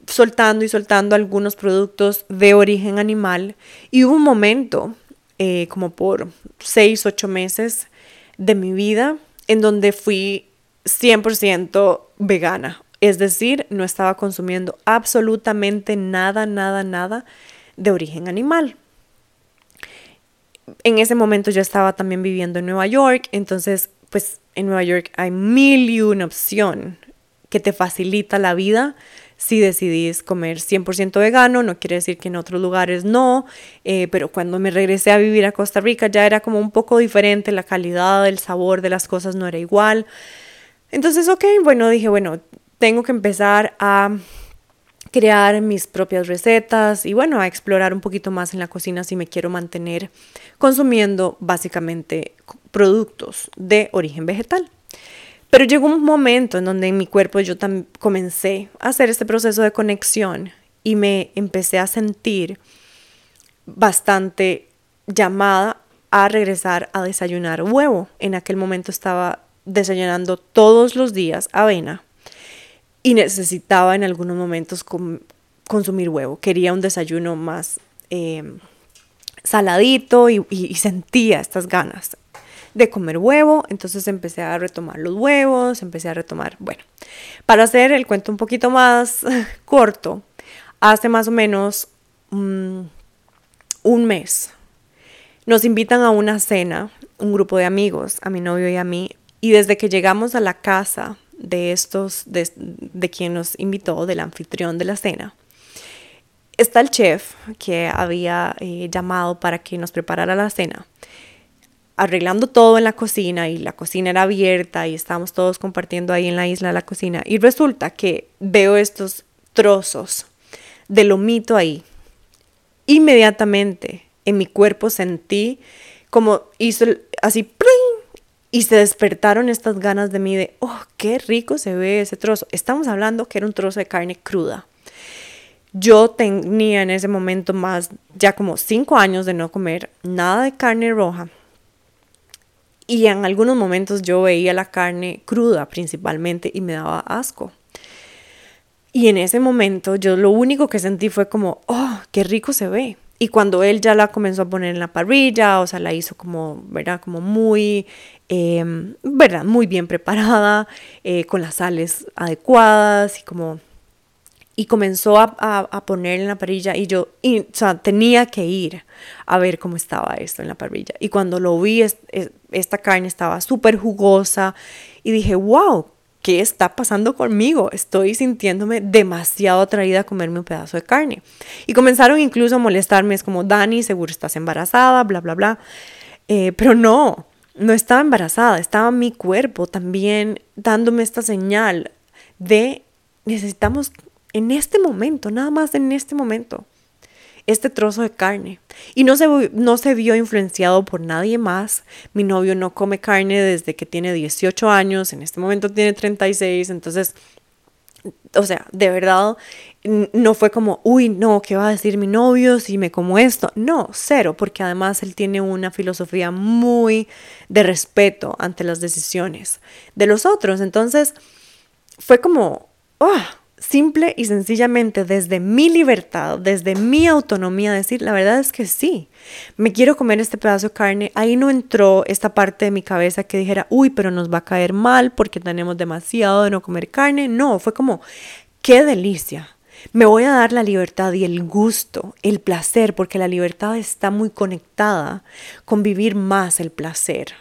soltando y soltando algunos productos de origen animal y hubo un momento, eh, como por seis, ocho meses de mi vida, en donde fui 100% vegana. Es decir, no estaba consumiendo absolutamente nada, nada, nada de origen animal. En ese momento yo estaba también viviendo en Nueva York, entonces pues en Nueva York hay mil y una opción que te facilita la vida si decidís comer 100% vegano, no quiere decir que en otros lugares no, eh, pero cuando me regresé a vivir a Costa Rica ya era como un poco diferente, la calidad, el sabor de las cosas no era igual. Entonces, ok, bueno, dije, bueno, tengo que empezar a crear mis propias recetas y bueno, a explorar un poquito más en la cocina si me quiero mantener consumiendo básicamente productos de origen vegetal. Pero llegó un momento en donde en mi cuerpo yo comencé a hacer este proceso de conexión y me empecé a sentir bastante llamada a regresar a desayunar huevo. En aquel momento estaba desayunando todos los días avena y necesitaba en algunos momentos consumir huevo. Quería un desayuno más em, saladito y sentía estas ganas de comer huevo, entonces empecé a retomar los huevos, empecé a retomar, bueno, para hacer el cuento un poquito más corto, hace más o menos mm, un mes nos invitan a una cena, un grupo de amigos, a mi novio y a mí, y desde que llegamos a la casa de estos, de, quien nos invitó, del anfitrión de la cena, está el chef que había eh, llamado para que nos preparara la cena. Arreglando todo en la cocina y la cocina era abierta y estábamos todos compartiendo ahí en la isla la cocina. Y resulta que veo estos trozos de lomito ahí. Inmediatamente en mi cuerpo sentí como hizo así y se despertaron estas ganas de mí de, oh, qué rico se ve ese trozo. Estamos hablando que era un trozo de carne cruda. Yo tenía en ese momento más, ya como cinco años de no comer nada de carne roja y en algunos momentos yo veía la carne cruda principalmente y me daba asco. Y en ese momento yo lo único que sentí fue como, oh, qué rico se ve. Y cuando él ya la comenzó a poner en la parrilla, o sea, la hizo como, ¿verdad? Como muy, em, ¿verdad? Muy bien preparada, eh, con las sales adecuadas y como y comenzó a, a, poner en la parrilla y yo, o sea, tenía que ir a ver cómo estaba esto en la parrilla. Y cuando lo vi, esta carne estaba súper jugosa y dije, wow, ¿qué está pasando conmigo? Estoy sintiéndome demasiado atraída a comerme un pedazo de carne. Y comenzaron incluso a molestarme, es como, Dani, seguro estás embarazada, bla, bla, bla. Eh, pero no, no estaba embarazada, estaba mi cuerpo también dándome esta señal de necesitamos en este momento, nada más en este momento, este trozo de carne. Y no se, no se vio influenciado por nadie más. Mi novio no come carne desde que tiene 18 años, en este momento tiene 36, entonces, o sea, de verdad, no fue como, uy, no, ¿qué va a decir mi novio si me como esto? No, cero, porque además él tiene una filosofía muy de respeto ante las decisiones de los otros. Entonces, fue como, oh, simple y sencillamente desde mi libertad, desde mi autonomía, decir, la verdad es que sí, me quiero comer este pedazo de carne, ahí no entró esta parte de mi cabeza que dijera, uy, pero nos va a caer mal porque tenemos demasiado de no comer carne, no, fue como, qué delicia. Me voy a dar la libertad y el gusto, el placer, porque la libertad está muy conectada con vivir más el placer.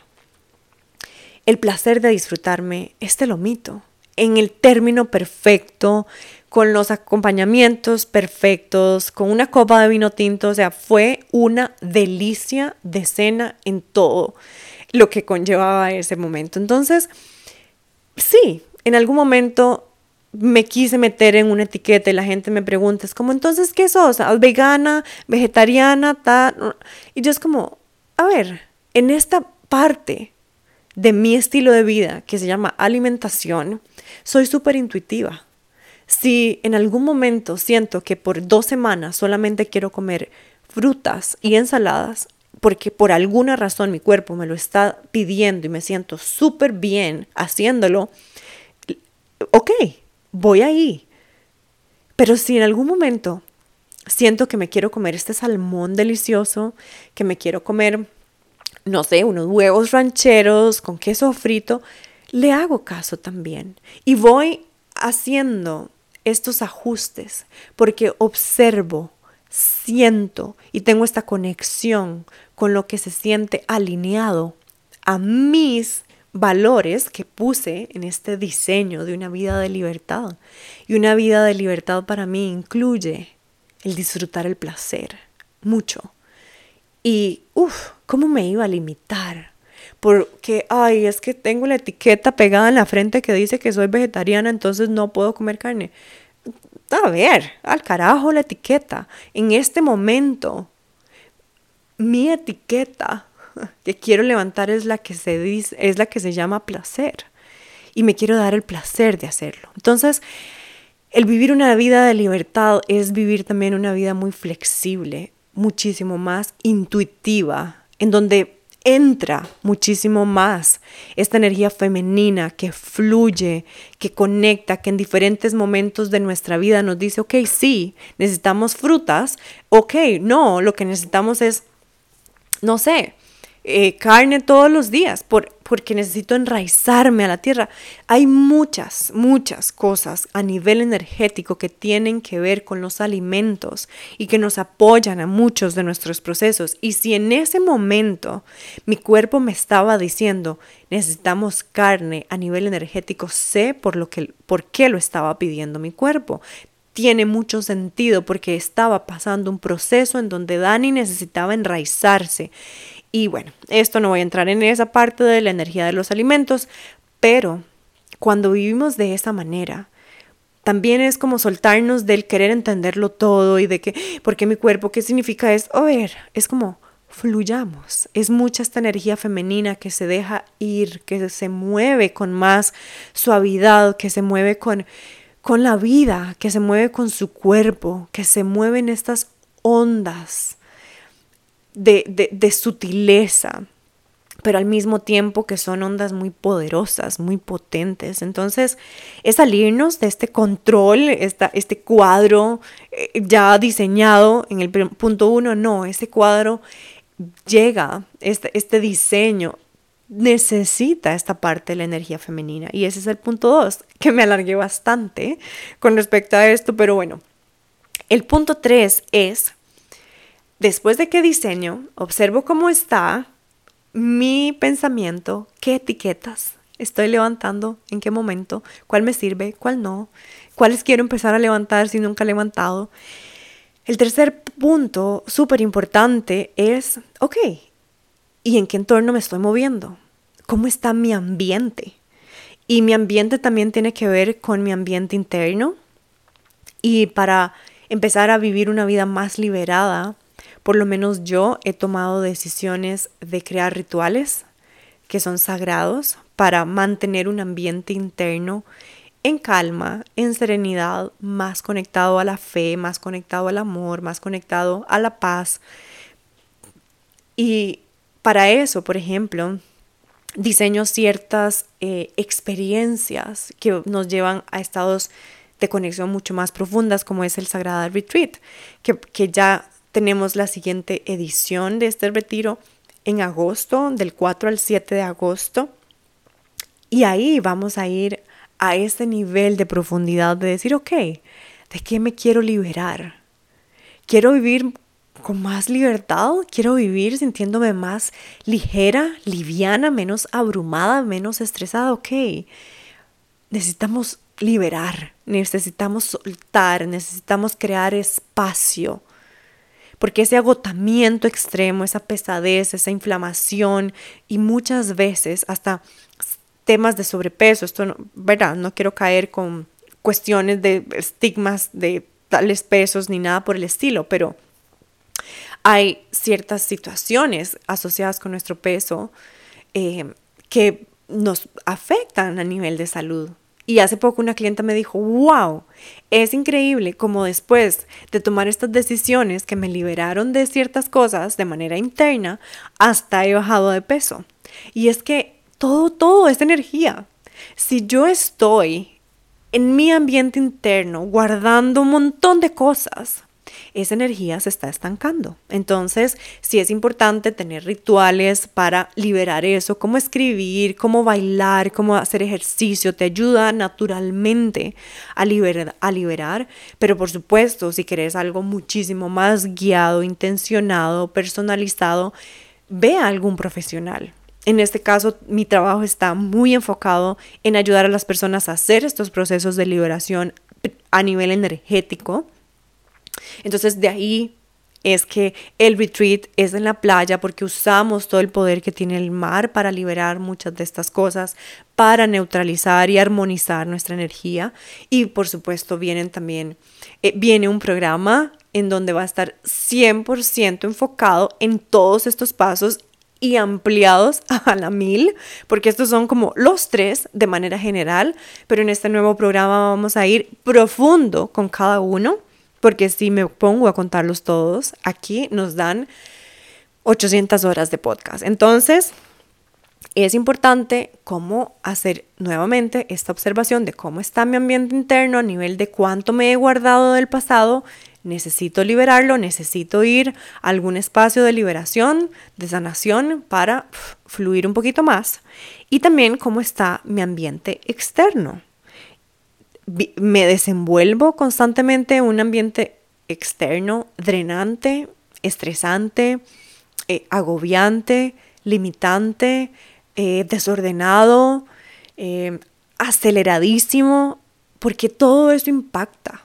El placer de disfrutarme, este lo mito, en el término perfecto, con los acompañamientos perfectos, con una copa de vino tinto, o sea, fue una delicia de cena en todo lo que conllevaba ese momento. Entonces, sí, en algún momento me quise meter en una etiqueta y la gente me pregunta, es como, entonces, ¿qué sos? ¿Vegana? ¿Vegetariana? Tal? Y yo es como, a ver, en esta parte de mi estilo de vida que se llama alimentación, soy súper intuitiva. Si en algún momento siento que por dos semanas solamente quiero comer frutas y ensaladas, porque por alguna razón mi cuerpo me lo está pidiendo y me siento súper bien haciéndolo, ok, voy ahí. Pero si en algún momento siento que me quiero comer este salmón delicioso, que me quiero comer, no sé, unos huevos rancheros con queso frito, le hago caso también. Y voy haciendo estos ajustes porque observo, siento y tengo esta conexión con lo que se siente alineado a mis valores que puse en este diseño de una vida de libertad. Y una vida de libertad para mí incluye el disfrutar el placer, mucho. Y, uff, ¿cómo me iba a limitar? Porque, ay, es que tengo la etiqueta pegada en la frente que dice que soy vegetariana, entonces no puedo comer carne. A ver, al carajo la etiqueta. En este momento, mi etiqueta que quiero levantar es la que se dice, es la que se llama placer. Y me quiero dar el placer de hacerlo. Entonces, el vivir una vida de libertad es vivir también una vida muy flexible, muchísimo más intuitiva, en donde entra muchísimo más esta energía femenina que fluye, que conecta, que en diferentes momentos de nuestra vida nos dice, ok, sí, necesitamos frutas, ok, no, lo que necesitamos es, no sé, eh, carne todos los días por, porque necesito enraizarme a la tierra. Hay muchas, muchas cosas a nivel energético que tienen que ver con los alimentos y que nos apoyan a muchos de nuestros procesos. Y si en ese momento mi cuerpo me estaba diciendo necesitamos carne a nivel energético, sé por, lo que, por qué lo estaba pidiendo mi cuerpo tiene mucho sentido porque estaba pasando un proceso en donde Dani necesitaba enraizarse y bueno, esto no voy a entrar en esa parte de la energía de los alimentos, pero cuando vivimos de esa manera, también es como soltarnos del querer entenderlo todo y de que, ¿por qué mi cuerpo? ¿Qué significa eso? A ver, es como fluyamos. Es mucha esta energía femenina que se deja ir, que se mueve con más suavidad, que se mueve con, con la vida, que se mueve con su cuerpo, que se mueven estas ondas de, sutileza, pero al mismo tiempo que son ondas muy poderosas, muy potentes. Entonces, es salirnos de este control, esta, este cuadro eh, ya diseñado en el punto uno, no, este cuadro llega, este, este diseño necesita esta parte de la energía femenina. Y ese es el punto dos, que me alargué bastante con respecto a esto, pero bueno, el punto tres es Después de que diseño, observo cómo está mi pensamiento, qué etiquetas estoy levantando, en qué momento, cuál me sirve, cuál no, cuáles quiero empezar a levantar si nunca he levantado. El tercer punto súper importante es, ok, ¿y en qué entorno me estoy moviendo? ¿Cómo está mi ambiente? Y mi ambiente también tiene que ver con mi ambiente interno. Y para empezar a vivir una vida más liberada, por lo menos yo he tomado decisiones de crear rituales que son sagrados para mantener un ambiente interno en calma, en serenidad, más conectado a la fe, más conectado al amor, más conectado a la paz. Y para eso, por ejemplo, diseño ciertas eh, experiencias que nos llevan a estados de conexión mucho más profundas, como es el Sagrada Retreat, que, que ya tenemos la siguiente edición de este retiro en agosto, del 4 al 7 de agosto. Y ahí vamos a ir a ese nivel de profundidad de decir, ok, ¿De qué me quiero liberar? ¿Quiero vivir con más libertad? ¿Quiero vivir sintiéndome más ligera, liviana, menos abrumada, menos estresada? Ok, necesitamos liberar, necesitamos soltar, necesitamos crear espacio. Porque ese agotamiento extremo, esa pesadez, esa inflamación y muchas veces hasta temas de sobrepeso, esto no, ¿verdad? No quiero caer con cuestiones de estigmas de tales pesos ni nada por el estilo, pero hay ciertas situaciones asociadas con nuestro peso eh, que nos afectan a nivel de salud. Y hace poco una clienta me dijo, wow, es increíble como después de tomar estas decisiones que me liberaron de ciertas cosas de manera interna, hasta he bajado de peso. Y es que todo, todo es energía. Si yo estoy en mi ambiente interno guardando un montón de cosas, esa energía se está estancando. Entonces, sí es importante tener rituales para liberar eso, como escribir, como bailar, como hacer ejercicio, te ayuda naturalmente a, liberar, a liberar, pero por supuesto, si quieres algo muchísimo más guiado, intencionado, personalizado, ve a algún profesional. En este caso, mi trabajo está muy enfocado en ayudar a las personas a hacer estos procesos de liberación a nivel energético, entonces de ahí es que el retreat es en la playa porque usamos todo el poder que tiene el mar para liberar muchas de estas cosas, para neutralizar y armonizar nuestra energía. Y por supuesto vienen también, eh, viene un programa en donde va a estar 100% enfocado en todos estos pasos y ampliados a la mil, porque estos son como los tres de manera general, pero en este nuevo programa vamos a ir profundo con cada uno porque si me pongo a contarlos todos, aquí nos dan 800 horas de podcast. Entonces, es importante cómo hacer nuevamente esta observación de cómo está mi ambiente interno a nivel de cuánto me he guardado del pasado. Necesito liberarlo, necesito ir a algún espacio de liberación, de sanación para fluir un poquito más. Y también cómo está mi ambiente externo me desenvuelvo constantemente en un ambiente externo drenante, estresante, eh, agobiante, limitante, eh, desordenado, eh, aceleradísimo, porque todo eso impacta.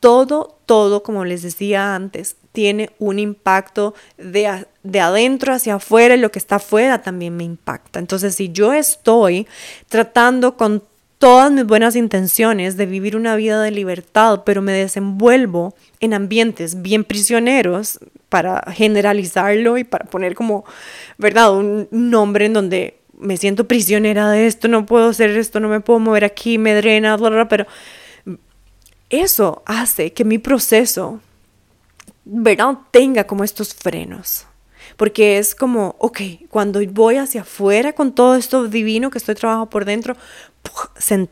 Todo, todo, como les decía antes, tiene un impacto de, de, adentro hacia afuera y lo que está afuera también me impacta. Entonces, si yo estoy tratando con todas mis buenas intenciones de vivir una vida de libertad, pero me desenvuelvo en ambientes bien prisioneros para generalizarlo y para poner como, ¿verdad? Un nombre en donde me siento prisionera de esto, no puedo hacer esto, no me puedo mover aquí, me drena, bla, bla, pero eso hace que mi proceso, ¿verdad? Tenga como estos frenos porque es como, ok, cuando voy hacia afuera con todo esto divino que estoy trabajando por dentro, se,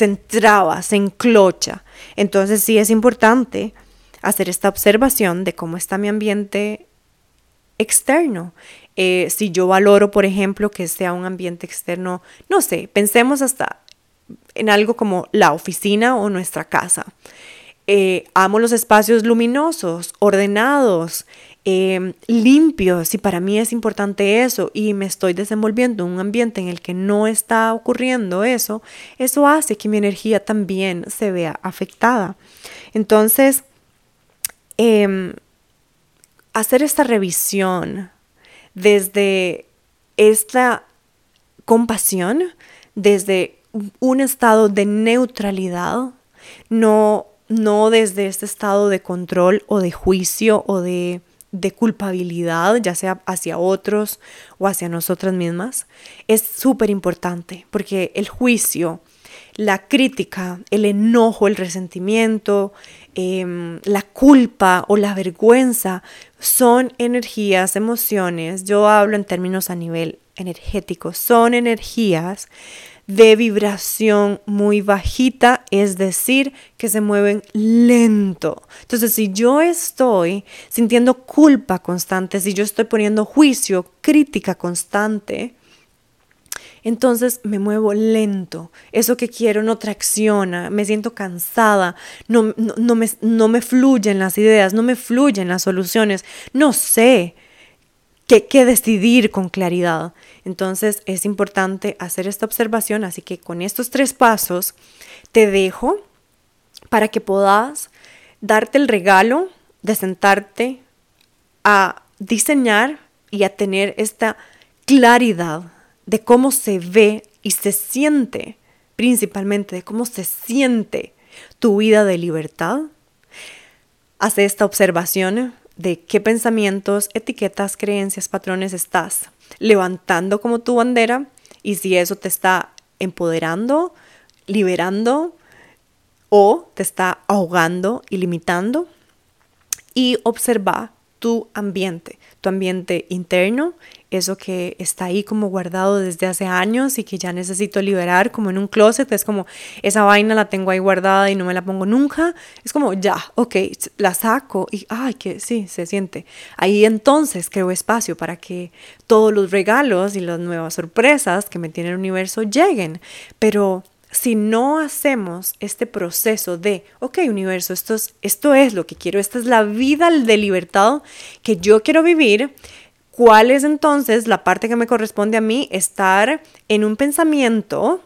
entraba, se enclocha. Entonces sí es importante hacer esta observación de cómo está mi ambiente externo. Eh, si yo valoro, por ejemplo, que sea un ambiente externo, no sé, pensemos hasta en algo como la oficina o nuestra casa. Eh, amo los espacios luminosos, ordenados, eh, limpios y para mí es importante eso y me estoy desenvolviendo en un ambiente en el que no está ocurriendo eso, eso hace que mi energía también se vea afectada. Entonces, em, hacer esta revisión desde esta compasión, desde un estado de neutralidad, no, no desde este estado de control o de juicio o de de culpabilidad, ya sea hacia otros o hacia nosotras mismas, es súper importante porque el juicio, la crítica, el enojo, el resentimiento, em, la culpa o la vergüenza son energías, emociones, yo hablo en términos a nivel energético, son energías de vibración muy bajita, es decir, que se mueven lento. Entonces, si yo estoy sintiendo culpa constante, si yo estoy poniendo juicio, crítica constante, entonces me muevo lento. Eso que quiero no tracciona, me siento cansada, no, no, me, no me fluyen las ideas, no me fluyen las soluciones, no sé qué decidir con claridad. Entonces es importante hacer esta observación, así que con estos tres pasos te dejo para que puedas darte el regalo de sentarte a diseñar y a tener esta claridad de cómo se ve y se siente, principalmente de cómo se siente tu vida de libertad. Hace esta observación de qué pensamientos, etiquetas, creencias, patrones estás levantando como tu bandera y si eso te está empoderando, liberando o te está ahogando y limitando. Y observa tu ambiente, tu ambiente interno, eso que está ahí como guardado desde hace años y que ya necesito liberar, como en un closet, es como esa vaina la tengo ahí guardada y no me la pongo nunca, es como ya, ok, la saco y ay, que sí, se siente. Ahí entonces creo espacio para que todos los regalos y las nuevas sorpresas que me tiene el universo lleguen, pero si no hacemos este proceso de, ok, universo, esto es, esto es lo que quiero, esta es la vida de libertad que yo quiero vivir, ¿cuál es entonces la parte que me corresponde a mí? Estar en un pensamiento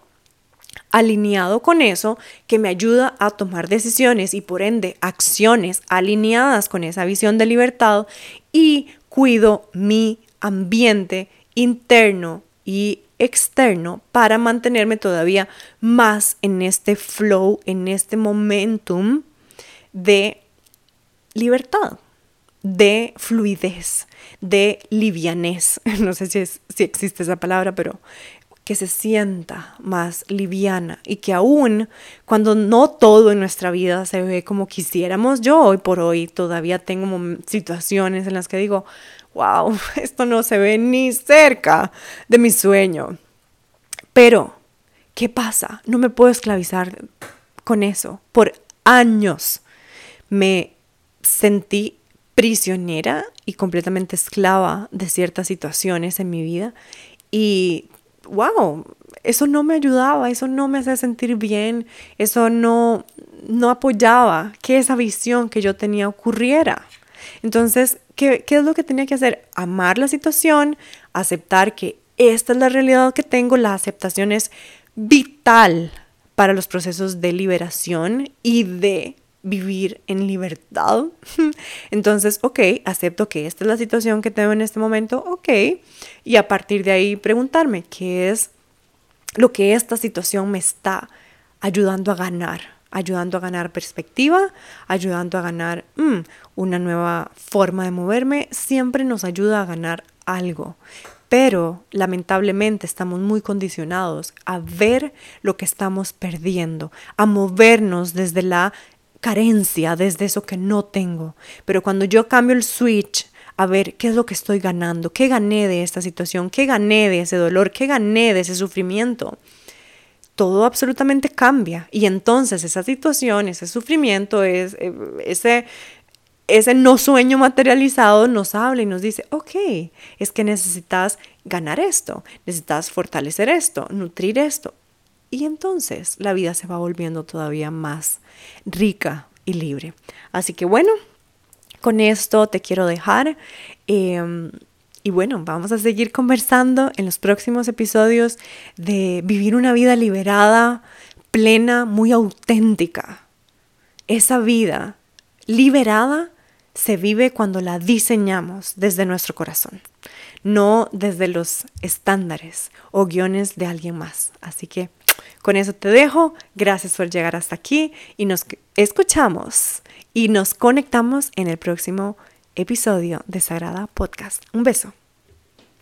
alineado con eso que me ayuda a tomar decisiones y por ende acciones alineadas con esa visión de libertad y cuido mi ambiente interno y externo para mantenerme todavía más en este flow, en este momentum de libertad, de fluidez, de livianez. No sé si, si existe esa palabra, pero que se sienta más liviana y que aún cuando no todo en nuestra vida se ve como quisiéramos, yo hoy por hoy todavía tengo situaciones en las que digo, wow, esto no se ve ni cerca de mi sueño. Pero, ¿qué pasa? No me puedo esclavizar con eso. Por años me sentí prisionera y completamente esclava de ciertas situaciones en mi vida y wow, eso no me ayudaba, eso no me hacía sentir bien, eso no no apoyaba que esa visión que yo tenía ocurriera. Entonces, ¿qué, es lo que tenía que hacer? Amar la situación, aceptar que esta es la realidad que tengo, la aceptación es vital para los procesos de liberación y de vivir en libertad. Entonces, ok, acepto que esta es la situación que tengo en este momento, ok, y a partir de ahí preguntarme qué es lo que esta situación me está ayudando a ganar ayudando a ganar perspectiva, ayudando a ganar mm, una nueva forma de moverme, siempre nos ayuda a ganar algo. Pero lamentablemente estamos muy condicionados a ver lo que estamos perdiendo, a movernos desde la carencia, desde eso que no tengo. Pero cuando yo cambio el switch a ver qué es lo que estoy ganando, qué gané de esta situación, qué gané de ese dolor, qué gané de ese sufrimiento, todo absolutamente cambia. Y entonces esa situación, ese sufrimiento, eh, ese, ese no sueño materializado nos habla y nos dice, ok, es que necesitas ganar esto, necesitas fortalecer esto, nutrir esto. Y entonces la vida se va volviendo todavía más rica y libre. Así que bueno, con esto te quiero dejar. Em, y bueno, vamos a seguir conversando en los próximos episodios de vivir una vida liberada, plena, muy auténtica. Esa vida liberada se vive cuando la diseñamos desde nuestro corazón, no desde los estándares o guiones de alguien más. Así que con eso te dejo. Gracias por llegar hasta aquí y nos escuchamos y nos conectamos en el próximo episodio de Sagrada Podcast. Un beso.